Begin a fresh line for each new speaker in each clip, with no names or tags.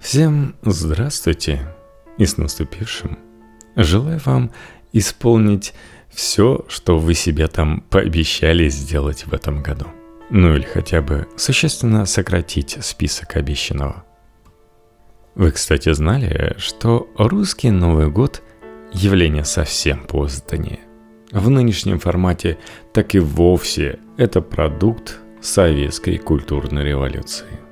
Всем здравствуйте и с наступившим. Желаю вам исполнить все, что вы себе там пообещали сделать в этом году. Ну или хотя бы существенно сократить список обещанного. Вы, кстати, знали, что русский Новый год – явление совсем позднее. В нынешнем формате так и вовсе это продукт советской культурной революции.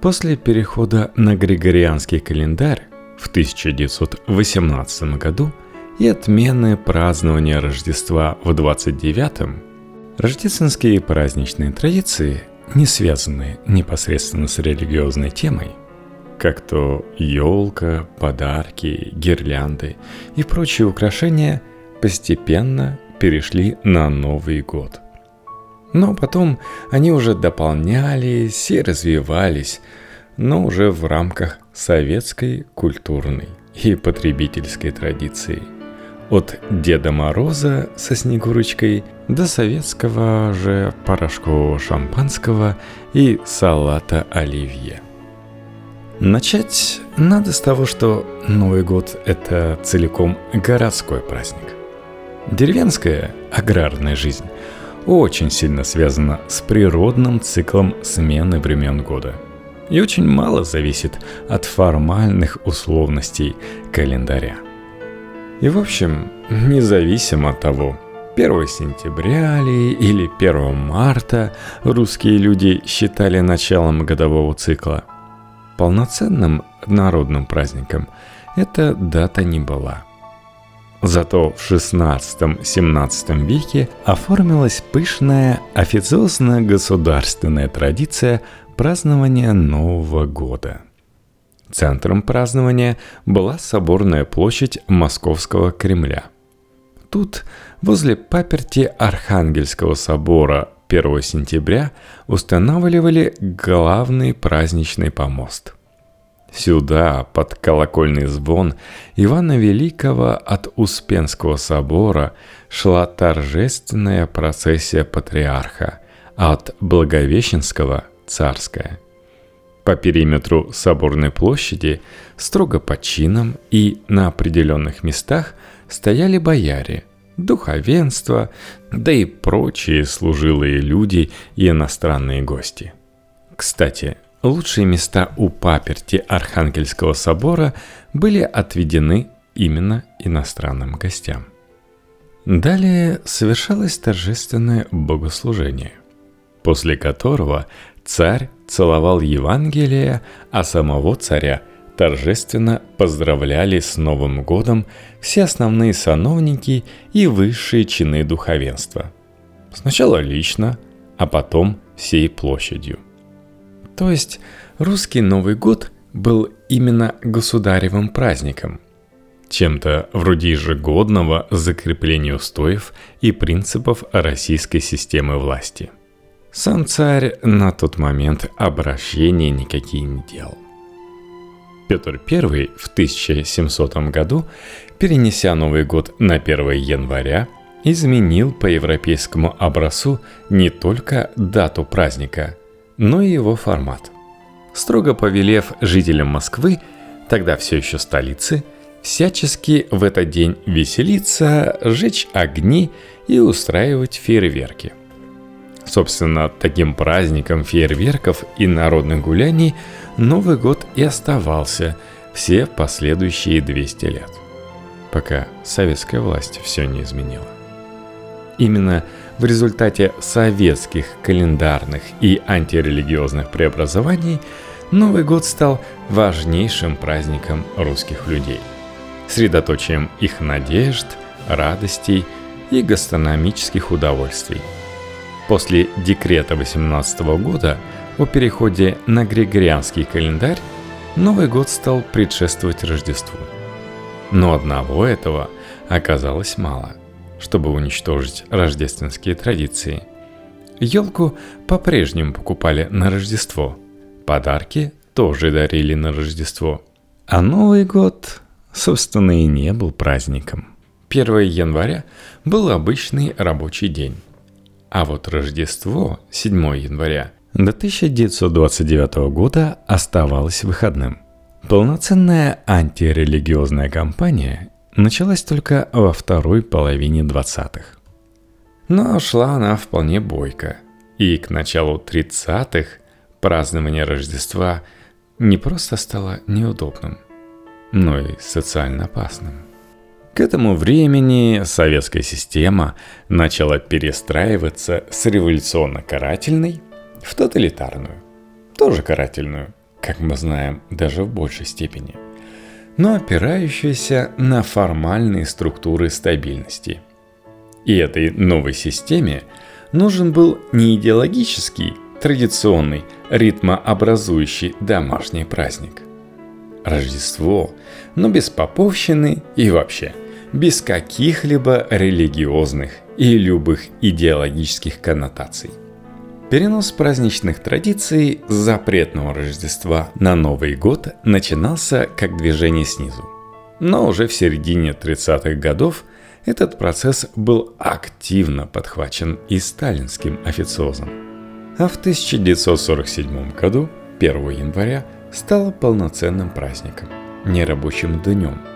После перехода на Григорианский календарь в 1918 году и отмены празднования Рождества в 29-м, рождественские праздничные традиции, не связанные непосредственно с религиозной темой, как то елка, подарки, гирлянды и прочие украшения, постепенно перешли на Новый год – но потом они уже дополнялись и развивались, но уже в рамках советской культурной и потребительской традиции. От Деда Мороза со Снегурочкой до советского же порошкового шампанского и салата оливье. Начать надо с того, что Новый год – это целиком городской праздник. Деревенская аграрная жизнь – очень сильно связана с природным циклом смены времен года и очень мало зависит от формальных условностей календаря. И в общем, независимо от того, 1 сентября ли или 1 марта русские люди считали началом годового цикла, полноценным народным праздником эта дата не была – Зато в 16-17 веке оформилась пышная официозно-государственная традиция празднования Нового года. Центром празднования была соборная площадь Московского Кремля. Тут, возле паперти Архангельского собора 1 сентября, устанавливали главный праздничный помост – Сюда, под колокольный звон Ивана Великого от Успенского собора шла торжественная процессия патриарха, от Благовещенского – царская. По периметру соборной площади, строго по чинам и на определенных местах стояли бояре, духовенство, да и прочие служилые люди и иностранные гости. Кстати, Лучшие места у паперти Архангельского собора были отведены именно иностранным гостям. Далее совершалось торжественное богослужение, после которого царь целовал Евангелие, а самого царя торжественно поздравляли с Новым годом все основные сановники и высшие чины духовенства. Сначала лично, а потом всей площадью – то есть русский Новый год был именно государевым праздником, чем-то вроде ежегодного закрепления устоев и принципов российской системы власти. Сам царь на тот момент обращения никакие не делал. Петр I в 1700 году, перенеся Новый год на 1 января, изменил по европейскому образцу не только дату праздника, но и его формат. Строго повелев жителям Москвы, тогда все еще столицы, всячески в этот день веселиться, жечь огни и устраивать фейерверки. Собственно, таким праздником фейерверков и народных гуляний Новый год и оставался все последующие 200 лет, пока советская власть все не изменила. Именно в результате советских календарных и антирелигиозных преобразований Новый год стал важнейшим праздником русских людей, средоточием их надежд, радостей и гастрономических удовольствий. После декрета 18 года о переходе на григорианский календарь Новый год стал предшествовать Рождеству. Но одного этого оказалось мало – чтобы уничтожить рождественские традиции. Елку по-прежнему покупали на Рождество. Подарки тоже дарили на Рождество. А Новый год, собственно, и не был праздником. 1 января был обычный рабочий день. А вот Рождество, 7 января, до 1929 года оставалось выходным. Полноценная антирелигиозная кампания началась только во второй половине 20-х. Но шла она вполне бойко, и к началу 30-х празднование Рождества не просто стало неудобным, но и социально опасным. К этому времени советская система начала перестраиваться с революционно-карательной в тоталитарную, тоже карательную, как мы знаем, даже в большей степени, но опирающаяся на формальные структуры стабильности. И этой новой системе нужен был не идеологический, традиционный, ритмообразующий домашний праздник. Рождество, но без поповщины и вообще – без каких-либо религиозных и любых идеологических коннотаций. Перенос праздничных традиций запретного Рождества на Новый год начинался как движение снизу. Но уже в середине 30-х годов этот процесс был активно подхвачен и сталинским официозом. А в 1947 году, 1 января, стало полноценным праздником, нерабочим днем –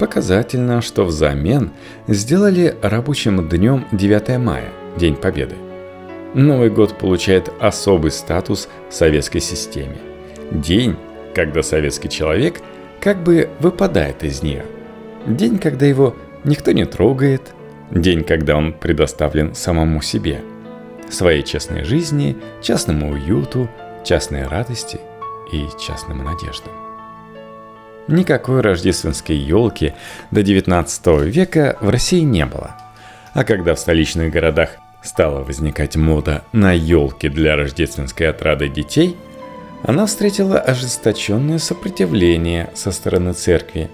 Показательно, что взамен сделали рабочим днем 9 мая, День Победы. Новый год получает особый статус в советской системе. День, когда советский человек как бы выпадает из нее. День, когда его никто не трогает. День, когда он предоставлен самому себе. Своей частной жизни, частному уюту, частной радости и частным надеждам. Никакой рождественской елки до 19 века в России не было. А когда в столичных городах стала возникать мода на елки для рождественской отрады детей, она встретила ожесточенное сопротивление со стороны церкви.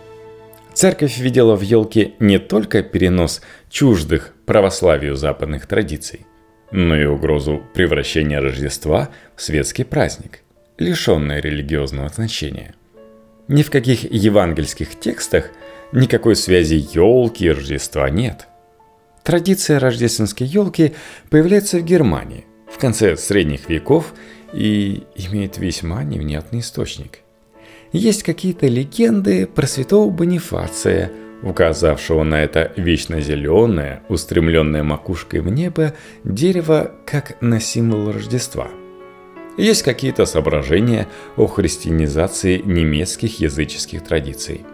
Церковь видела в елке не только перенос чуждых православию западных традиций, но и угрозу превращения Рождества в светский праздник, лишенный религиозного значения – ни в каких евангельских текстах никакой связи елки и Рождества нет. Традиция рождественской елки появляется в Германии в конце средних веков и имеет весьма невнятный источник. Есть какие-то легенды про святого Бонифация, указавшего на это вечно зеленое, устремленное макушкой в небо дерево как на символ Рождества – есть какие-то соображения о христианизации немецких языческих традиций.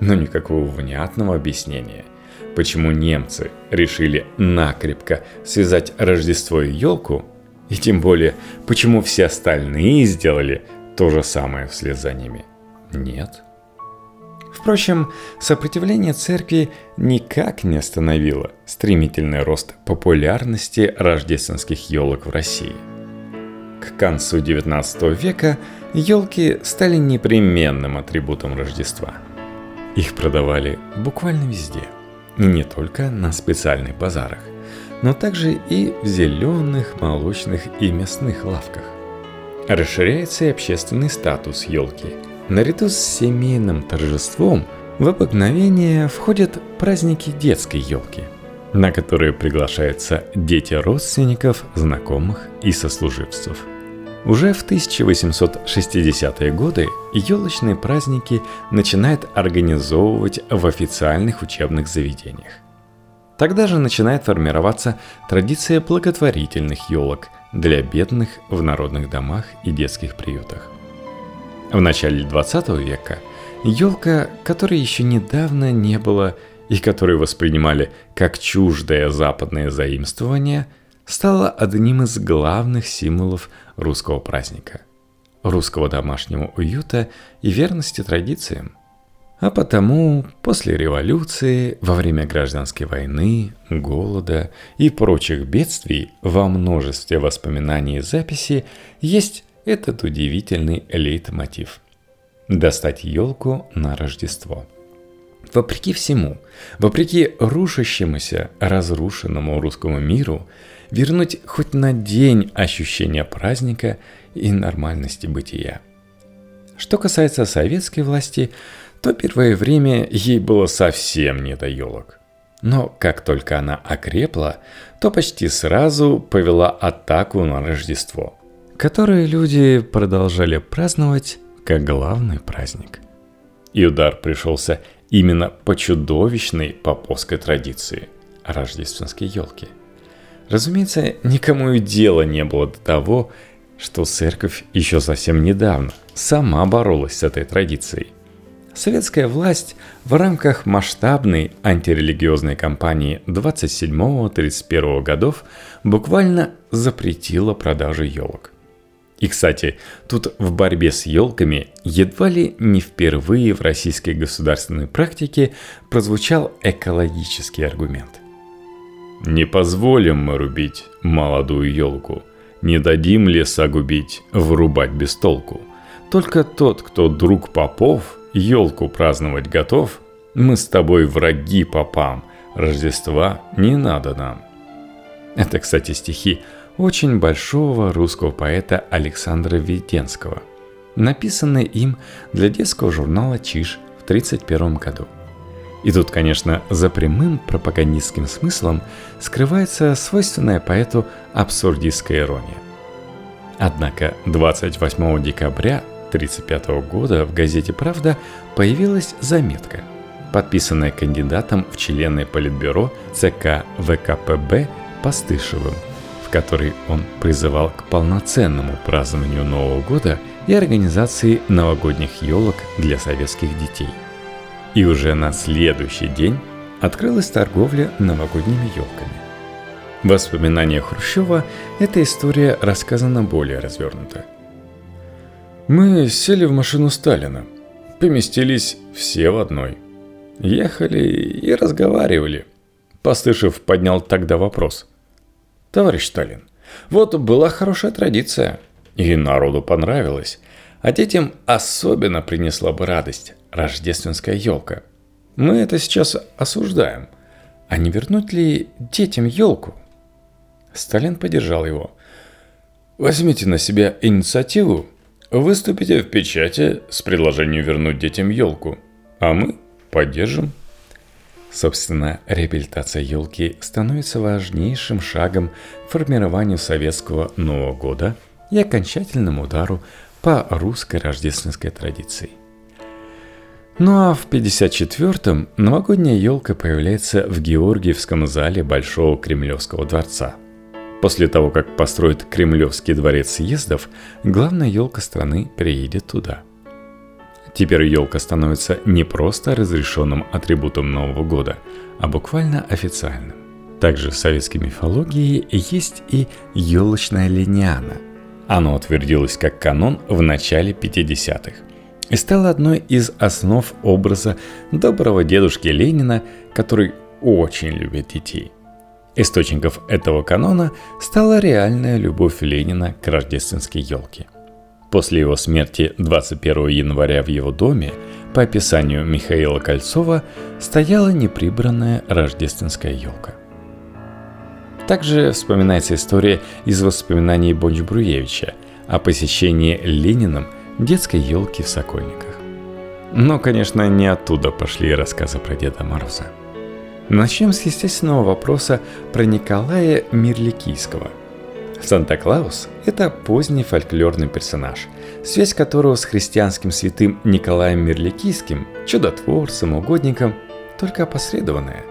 Но никакого внятного объяснения, почему немцы решили накрепко связать Рождество и елку, и тем более, почему все остальные сделали то же самое вслед за ними, нет. Впрочем, сопротивление церкви никак не остановило стремительный рост популярности рождественских елок в России – к концу XIX века елки стали непременным атрибутом Рождества. Их продавали буквально везде, и не только на специальных базарах, но также и в зеленых, молочных и мясных лавках. Расширяется и общественный статус елки. Наряду с семейным торжеством в обыкновение входят праздники детской елки, на которые приглашаются дети родственников, знакомых и сослуживцев – уже в 1860-е годы елочные праздники начинают организовывать в официальных учебных заведениях. Тогда же начинает формироваться традиция благотворительных елок для бедных в народных домах и детских приютах. В начале 20 века елка, которой еще недавно не было и которую воспринимали как чуждое западное заимствование – стала одним из главных символов русского праздника, русского домашнего уюта и верности традициям. А потому после революции, во время гражданской войны, голода и прочих бедствий во множестве воспоминаний и записей есть этот удивительный лейтмотив – достать елку на Рождество. Вопреки всему, вопреки рушащемуся, разрушенному русскому миру – вернуть хоть на день ощущение праздника и нормальности бытия. Что касается советской власти, то первое время ей было совсем не до елок. Но как только она окрепла, то почти сразу повела атаку на Рождество, которое люди продолжали праздновать как главный праздник. И удар пришелся именно по чудовищной поповской традиции – рождественской елки. Разумеется, никому и дела не было до того, что церковь еще совсем недавно сама боролась с этой традицией. Советская власть в рамках масштабной антирелигиозной кампании 27-31 годов буквально запретила продажу елок. И, кстати, тут в борьбе с елками едва ли не впервые в российской государственной практике прозвучал экологический аргумент. Не позволим мы рубить молодую елку, не дадим леса губить, вырубать без толку. Только тот, кто друг попов, елку праздновать готов, мы с тобой враги попам, Рождества не надо нам. Это, кстати, стихи очень большого русского поэта Александра Веденского, написанные им для детского журнала «Чиж» в 1931 году. И тут, конечно, за прямым пропагандистским смыслом скрывается свойственная поэту абсурдистская ирония. Однако 28 декабря 1935 года в газете «Правда» появилась заметка, подписанная кандидатом в члены Политбюро ЦК ВКПБ Постышевым – в которой он призывал к полноценному празднованию Нового года и организации новогодних елок для советских детей. И уже на следующий день открылась торговля новогодними елками. В воспоминаниях Хрущева эта история рассказана более развернуто. Мы сели в машину Сталина, поместились все в одной. Ехали и разговаривали. Постышев поднял тогда вопрос – Товарищ Сталин, вот была хорошая традиция, и народу понравилось, а детям особенно принесла бы радость рождественская елка. Мы это сейчас осуждаем. А не вернуть ли детям елку? Сталин поддержал его. Возьмите на себя инициативу, выступите в печати с предложением вернуть детям елку, а мы поддержим. Собственно, реабилитация елки становится важнейшим шагом к формированию советского Нового года и окончательному удару по русской рождественской традиции. Ну а в 54-м новогодняя елка появляется в Георгиевском зале Большого Кремлевского дворца. После того, как построят Кремлевский дворец съездов, главная елка страны приедет туда – Теперь елка становится не просто разрешенным атрибутом Нового года, а буквально официальным. Также в советской мифологии есть и елочная линяна. Оно утвердилось как канон в начале 50-х и стало одной из основ образа доброго дедушки Ленина, который очень любит детей. Источников этого канона стала реальная любовь Ленина к рождественской елке – После его смерти 21 января в его доме, по описанию Михаила Кольцова, стояла неприбранная рождественская елка. Также вспоминается история из воспоминаний Бонч-Бруевича о посещении Лениным детской елки в Сокольниках. Но, конечно, не оттуда пошли рассказы про Деда Мороза. Начнем с естественного вопроса про Николая Мирликийского – Санта-Клаус – это поздний фольклорный персонаж, связь которого с христианским святым Николаем Мирликийским, чудотворцем, угодником, только опосредованная.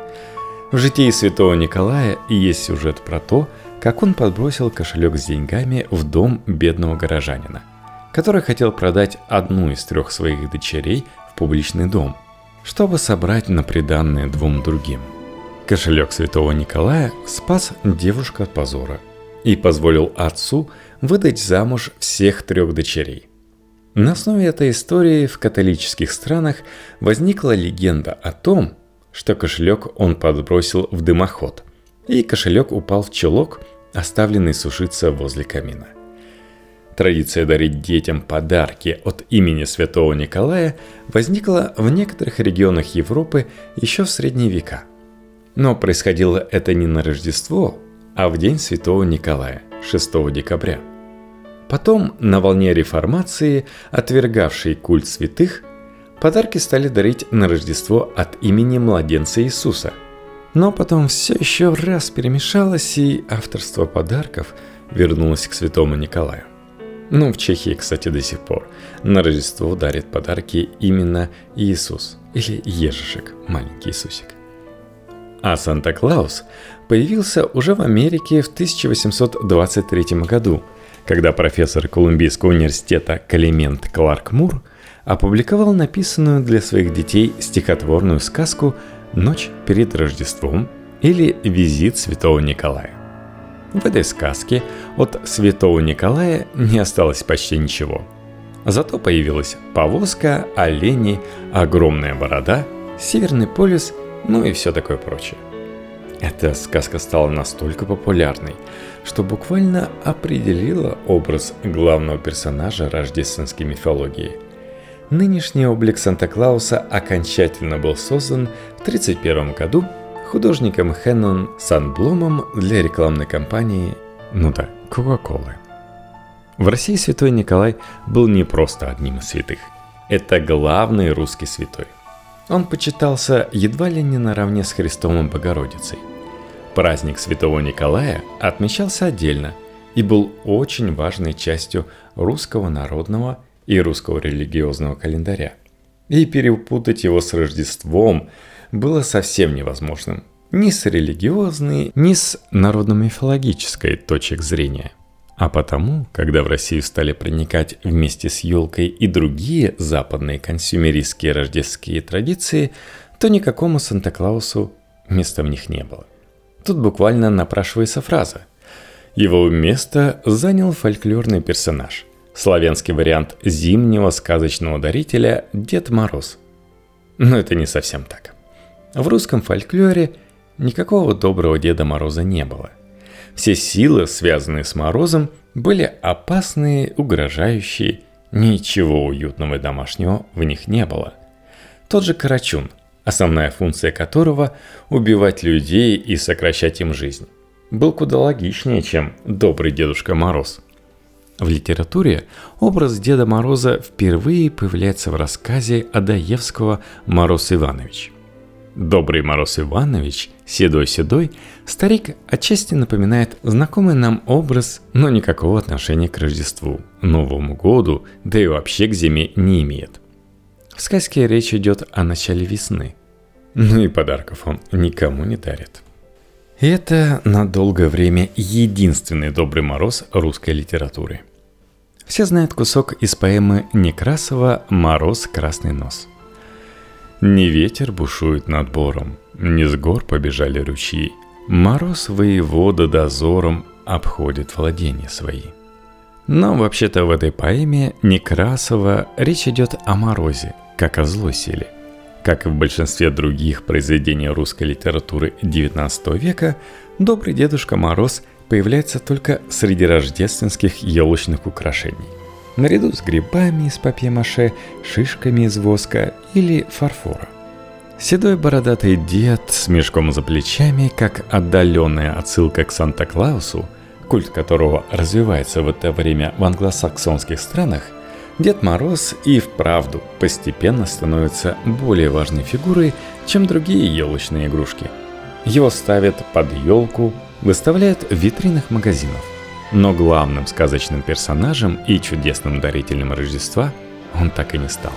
В житии святого Николая есть сюжет про то, как он подбросил кошелек с деньгами в дом бедного горожанина, который хотел продать одну из трех своих дочерей в публичный дом, чтобы собрать на приданное двум другим. Кошелек святого Николая спас девушку от позора – и позволил отцу выдать замуж всех трех дочерей. На основе этой истории в католических странах возникла легенда о том, что кошелек он подбросил в дымоход, и кошелек упал в чулок, оставленный сушиться возле камина. Традиция дарить детям подарки от имени святого Николая возникла в некоторых регионах Европы еще в средние века. Но происходило это не на Рождество, а в день Святого Николая, 6 декабря. Потом, на волне реформации, отвергавшей культ святых, подарки стали дарить на Рождество от имени младенца Иисуса. Но потом все еще раз перемешалось, и авторство подарков вернулось к Святому Николаю. Ну, в Чехии, кстати, до сих пор на Рождество дарит подарки именно Иисус или Ежишек, маленький Иисусик. А Санта-Клаус появился уже в Америке в 1823 году, когда профессор Колумбийского университета Калимент Кларк Мур опубликовал написанную для своих детей стихотворную сказку «Ночь перед Рождеством» или «Визит святого Николая». В этой сказке от святого Николая не осталось почти ничего. Зато появилась повозка, олени, огромная борода, Северный полюс, ну и все такое прочее. Эта сказка стала настолько популярной, что буквально определила образ главного персонажа рождественской мифологии. Нынешний облик Санта-Клауса окончательно был создан в 1931 году художником Хеннон Санблумом для рекламной кампании, ну да, Кока-Колы. В России святой Николай был не просто одним из святых. Это главный русский святой. Он почитался едва ли не наравне с Христом и Богородицей. Праздник святого Николая отмечался отдельно и был очень важной частью русского народного и русского религиозного календаря. И перепутать его с Рождеством – было совсем невозможным. Ни с религиозной, ни с народно-мифологической точек зрения. А потому, когда в Россию стали проникать вместе с елкой и другие западные консюмеристские рождественские традиции, то никакому Санта-Клаусу места в них не было. Тут буквально напрашивается фраза. Его место занял фольклорный персонаж, славянский вариант зимнего сказочного дарителя Дед Мороз. Но это не совсем так. В русском фольклоре никакого доброго Деда Мороза не было. Все силы, связанные с Морозом, были опасные, угрожающие, ничего уютного и домашнего в них не было. Тот же Карачун, основная функция которого – убивать людей и сокращать им жизнь, был куда логичнее, чем добрый Дедушка Мороз. В литературе образ Деда Мороза впервые появляется в рассказе Адаевского «Мороз Иванович». Добрый Мороз Иванович, седой-седой, старик отчасти напоминает знакомый нам образ, но никакого отношения к Рождеству, Новому году, да и вообще к зиме не имеет. В сказке речь идет о начале весны. Ну и подарков он никому не дарит. Это на долгое время единственный Добрый Мороз русской литературы. Все знают кусок из поэмы Некрасова «Мороз, красный нос». Не ветер бушует над бором, не с гор побежали ручьи. Мороз воевода дозором обходит владения свои. Но вообще-то в этой поэме Некрасова речь идет о морозе, как о злой силе. Как и в большинстве других произведений русской литературы XIX века, добрый Дедушка Мороз появляется только среди рождественских елочных украшений – наряду с грибами из папье-маше, шишками из воска или фарфора. Седой бородатый дед с мешком за плечами, как отдаленная отсылка к Санта-Клаусу, культ которого развивается в это время в англосаксонских странах, Дед Мороз и вправду постепенно становится более важной фигурой, чем другие елочные игрушки. Его ставят под елку, выставляют в витринах магазинов. Но главным сказочным персонажем и чудесным дарителем Рождества он так и не стал.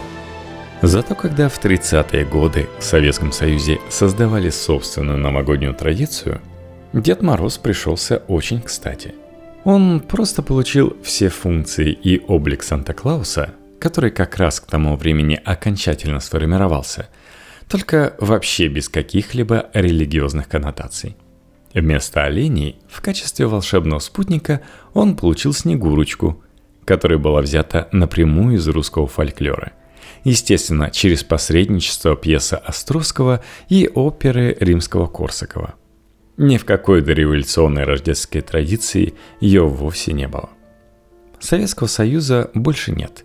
Зато когда в 30-е годы в Советском Союзе создавали собственную новогоднюю традицию, Дед Мороз пришелся очень кстати. Он просто получил все функции и облик Санта-Клауса, который как раз к тому времени окончательно сформировался, только вообще без каких-либо религиозных коннотаций – Вместо оленей в качестве волшебного спутника он получил Снегурочку, которая была взята напрямую из русского фольклора. Естественно, через посредничество пьесы Островского и оперы римского Корсакова. Ни в какой дореволюционной рождественской традиции ее вовсе не было. Советского Союза больше нет,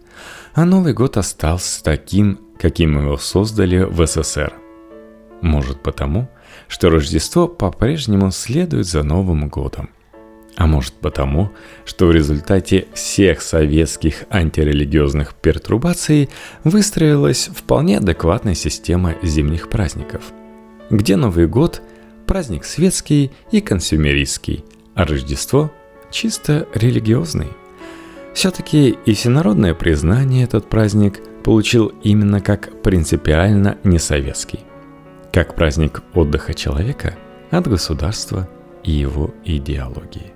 а Новый год остался таким, каким его создали в СССР. Может потому, что Рождество по-прежнему следует за Новым годом. А может потому, что в результате всех советских антирелигиозных пертурбаций выстроилась вполне адекватная система зимних праздников, где Новый год – праздник светский и консюмеристский, а Рождество – чисто религиозный. Все-таки и всенародное признание этот праздник получил именно как принципиально несоветский, как праздник отдыха человека от государства и его идеологии.